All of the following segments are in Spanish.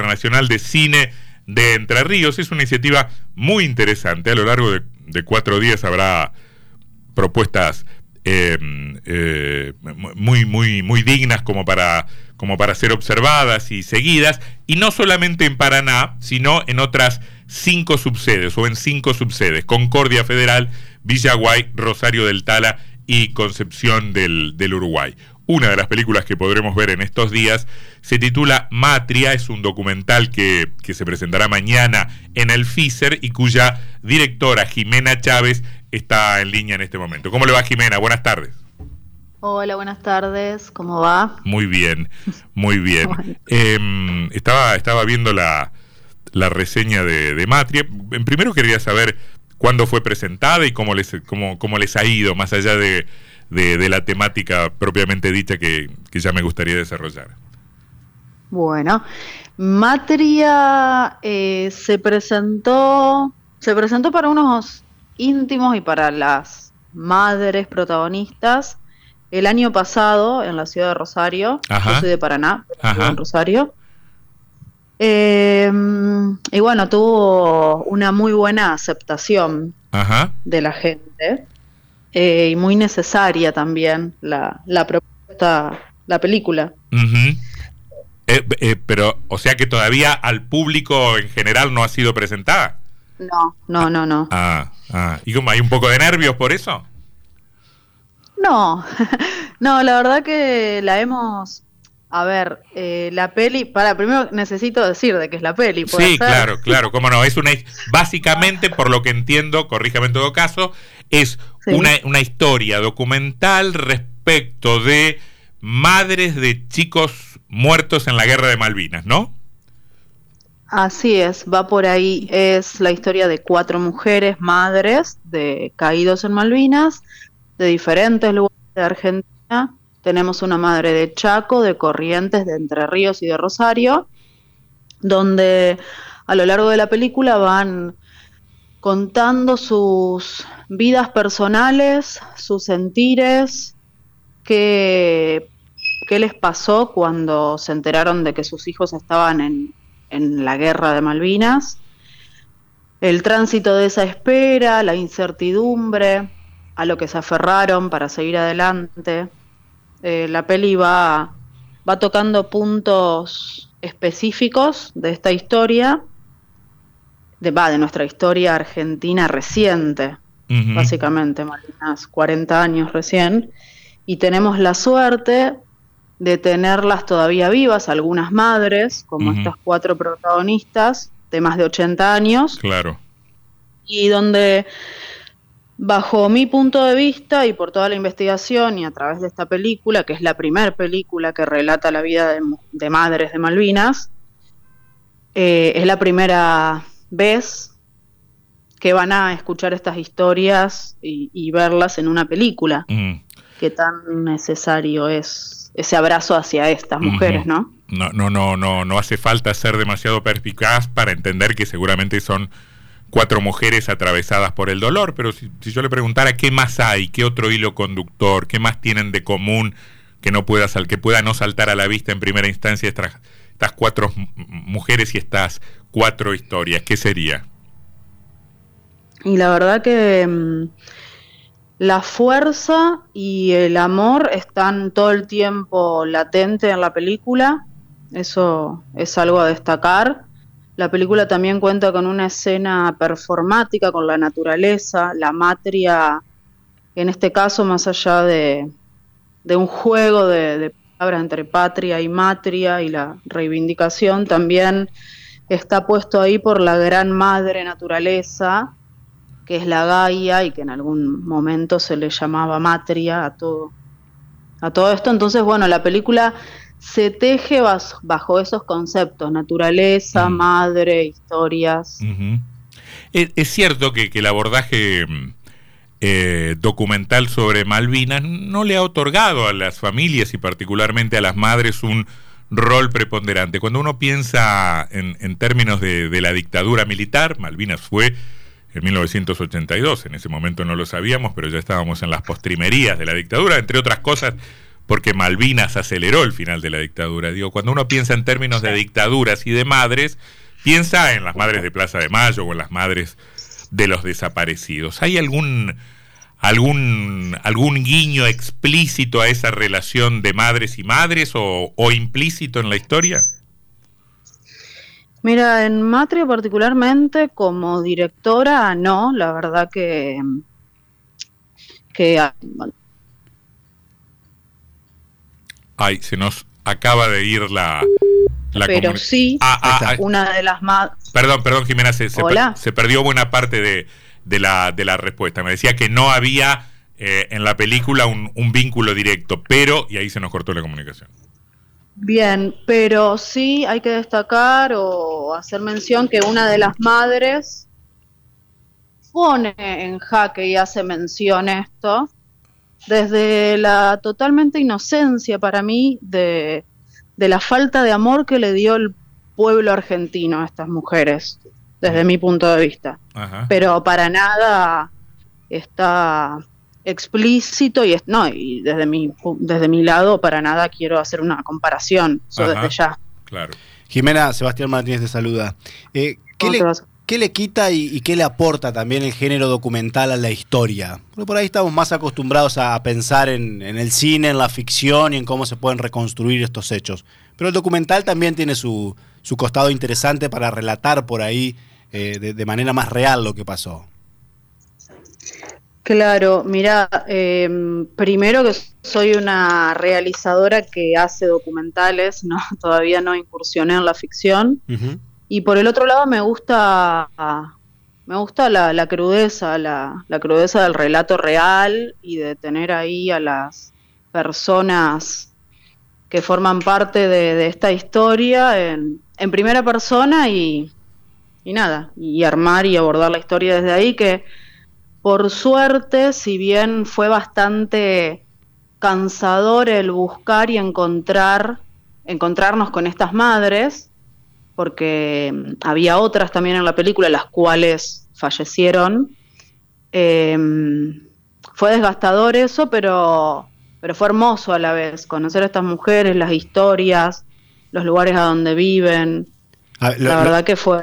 Internacional de Cine de Entre Ríos. Es una iniciativa muy interesante. A lo largo de, cuatro días habrá propuestas em, eh, muy, muy, muy dignas como para, como para ser observadas y seguidas, y no solamente en Paraná, sino en otras cinco subsedes o en cinco subsedes, Concordia Federal, Villaguay, Rosario del Tala y Concepción del, del Uruguay. Una de las películas que podremos ver en estos días se titula Matria, es un documental que, se presentará mañana en el FISER y cuya directora Jimena Chávez está en línea en este momento. ¿Cómo le va Jimena? Buenas tardes. Hola, buenas tardes, ¿cómo va? Muy bien, muy bien. Em, estaba, estaba viendo la, reseña de, Matria. En primero quería saber cuándo fue presentada y cómo les, cómo, cómo les ha ido, más allá de, de, la temática propiamente dicha que, ya me gustaría desarrollar. Bueno, Matria eh, se presentó, se presentó para unos íntimos y para las madres protagonistas el año pasado en la ciudad de Rosario. Yo soy de Paraná, en Rosario. Em, y bueno, tuvo una muy buena aceptación de la gente. Eh, y muy necesaria también la, la propuesta, la película. Eh, eh, pero, o sea que todavía al público en general no ha sido presentada. No, no, no, no. Ah, ah. ¿Y cómo, hay un poco de nervios por eso? No, no, la verdad que la hemos a ver, eh, la peli, para primero necesito decir de qué es la peli. Sí, claro, claro, cómo no. Es una, básicamente, por lo que entiendo, corríjame en todo caso, es una, una historia documental respecto de madres de chicos muertos en la guerra de Malvinas, ¿no? Así es, va por ahí. Es la historia de cuatro mujeres madres de caídos en Malvinas, de diferentes lugares de Argentina tenemos una madre de Chaco, de Corrientes, de Entre Ríos y de Rosario, donde a lo largo de la película van contando sus vidas personales, sus sentires, qué, qué les pasó cuando se enteraron de que sus hijos estaban en, en la guerra de Malvinas, el tránsito de esa espera, la incertidumbre, a lo que se aferraron para seguir adelante. Eh, la peli va, va tocando puntos específicos de esta historia, de, va, de nuestra historia argentina reciente, básicamente, Malvinas, 40 años recién, y tenemos la suerte de tenerlas todavía vivas, algunas madres, como estas cuatro protagonistas de más de 80 años. Claro. Y donde Bajo mi punto de vista y por toda la investigación y a través de esta película, que es la primera película que relata la vida de, madres de Malvinas, eh, es la primera vez que van a escuchar estas historias y, verlas en una película. Mm. Qué tan necesario es ese abrazo hacia estas mujeres, ¿no? No, no, no, no, no hace falta ser demasiado perspicaz para entender que seguramente son cuatro mujeres atravesadas por el dolor, pero si, yo le preguntara qué más hay, qué otro hilo conductor, qué más tienen de común que no pueda que pueda no saltar a la vista en primera instancia estas, estas cuatro mujeres y estas cuatro historias, ¿qué sería? Y la verdad que mm, la fuerza y el amor están todo el tiempo latente en la película, eso es algo a destacar. La película también cuenta con una escena performática con la naturaleza, la matria, en este caso más allá de, un juego de, palabras entre patria y matria y la reivindicación, también está puesto ahí por la gran madre naturaleza, que es la Gaia y que en algún momento se le llamaba matria a todo, a todo esto. Entonces, bueno, la película se teje bajo, esos conceptos, naturaleza, madre, historias. es, cierto que, el abordaje mm, eh, documental sobre Malvinas no le ha otorgado a las familias y particularmente a las madres un rol preponderante. Cuando uno piensa en, términos de, de, la dictadura militar, Malvinas fue en 1982, en ese momento no lo sabíamos, pero ya estábamos en las postrimerías de la dictadura, entre otras cosas porque Malvinas aceleró el final de la dictadura. Digo, cuando uno piensa en términos de dictaduras y de madres, piensa en las madres de Plaza de Mayo o en las madres de los desaparecidos. ¿Hay algún algún algún guiño explícito a esa relación de madres y madres o, o implícito en la historia? Mira, en Matria particularmente como directora, no, la verdad que que Ay, se nos acaba de ir la la Pero sí, ah, ah, ah, una de las más Perdón, perdón, Jimena, se, se, perdió buena parte de, de, la, de la respuesta. Me decía que no había eh, en la película un, un vínculo directo, pero, y ahí se nos cortó la comunicación. Bien, pero sí hay que destacar o hacer mención que una de las madres pone en jaque y hace mención esto desde la totalmente inocencia para mí de, la falta de amor que le dio el pueblo argentino a estas mujeres, desde mi punto de vista. Pero para nada está explícito y, no, y desde mi, desde mi lado para nada quiero hacer una comparación, eso desde ya. Claro. Jimena, Sebastián Martínez te saluda. Eh, ¿qué, le, ¿Qué le quita y, qué le aporta también el género documental a la historia? Porque por ahí estamos más acostumbrados a, pensar en, el cine, en la ficción y en cómo se pueden reconstruir estos hechos. Pero el documental también tiene su, su costado interesante para relatar por ahí eh, de manera más real lo que pasó. Claro, mira, em, primero que soy una realizadora que hace documentales, no, todavía no incursioné en la ficción. Y por el otro lado me gusta, me gusta la, crudeza, la, crudeza del relato real y de tener ahí a las personas que forman parte de, esta historia en, primera persona y, y nada, y armar y abordar la historia desde ahí que por suerte, si bien fue bastante cansador el buscar y encontrar, encontrarnos con estas madres, porque mm, había otras también en la película, las cuales fallecieron. Em, fue desgastador eso, pero, pero fue hermoso a la vez, conocer a estas mujeres, las historias, los lugares a donde viven. la verdad que fue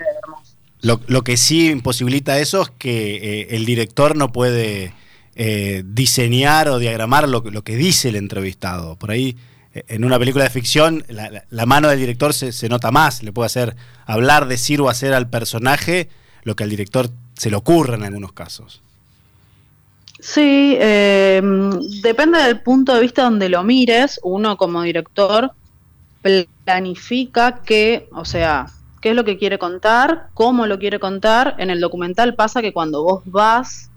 lo, que sí imposibilita eso es que eh, el director no puede eh, diseñar o diagramar lo, que dice el entrevistado. Por ahí, eh, en una película de ficción, la, mano del director se, nota más, le puede hacer hablar, decir o hacer al personaje lo que al director se le ocurre en algunos casos. Sí, depende del punto de vista donde lo mires, uno como director planifica que, o sea, qué es lo que quiere contar, cómo lo quiere contar. En el documental pasa que cuando vos vas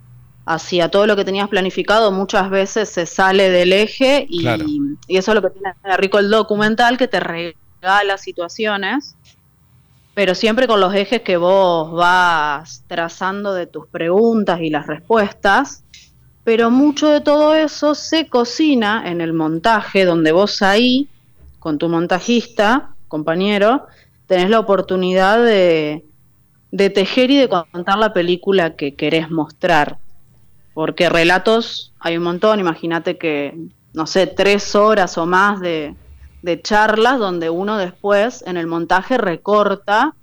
hacia todo lo que tenías planificado, muchas veces se sale del eje y, eso es lo que tiene rico el documental, que te regala situaciones, pero siempre con los ejes que vos vas trazando de tus preguntas y las respuestas. Pero mucho de todo eso se cocina en el montaje, donde vos ahí, con tu montajista, compañero, tenés la oportunidad de, tejer y de contar la película que querés mostrar. Porque relatos hay un montón, imagínate que, no sé, tres horas o más de, charlas donde uno después en el montaje recorta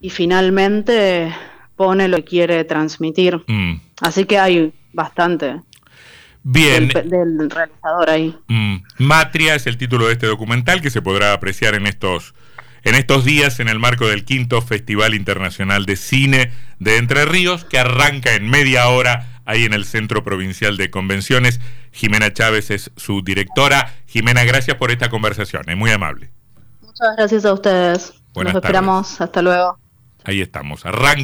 y finalmente pone lo que quiere transmitir. Mm. Así que hay bastante. Bien. Del, realizador ahí. Mm. Matria es el título de este documental que se podrá apreciar en estos en estos días en el marco del quinto Festival Internacional de Cine de Entre Ríos, que arranca en media hora ahí en el Centro Provincial de Convenciones. Jimena Chávez es su directora. Jimena, gracias por esta conversación, es muy amable. Muchas gracias a ustedes. Nos esperamos, hasta luego. Ahí estamos, arranca.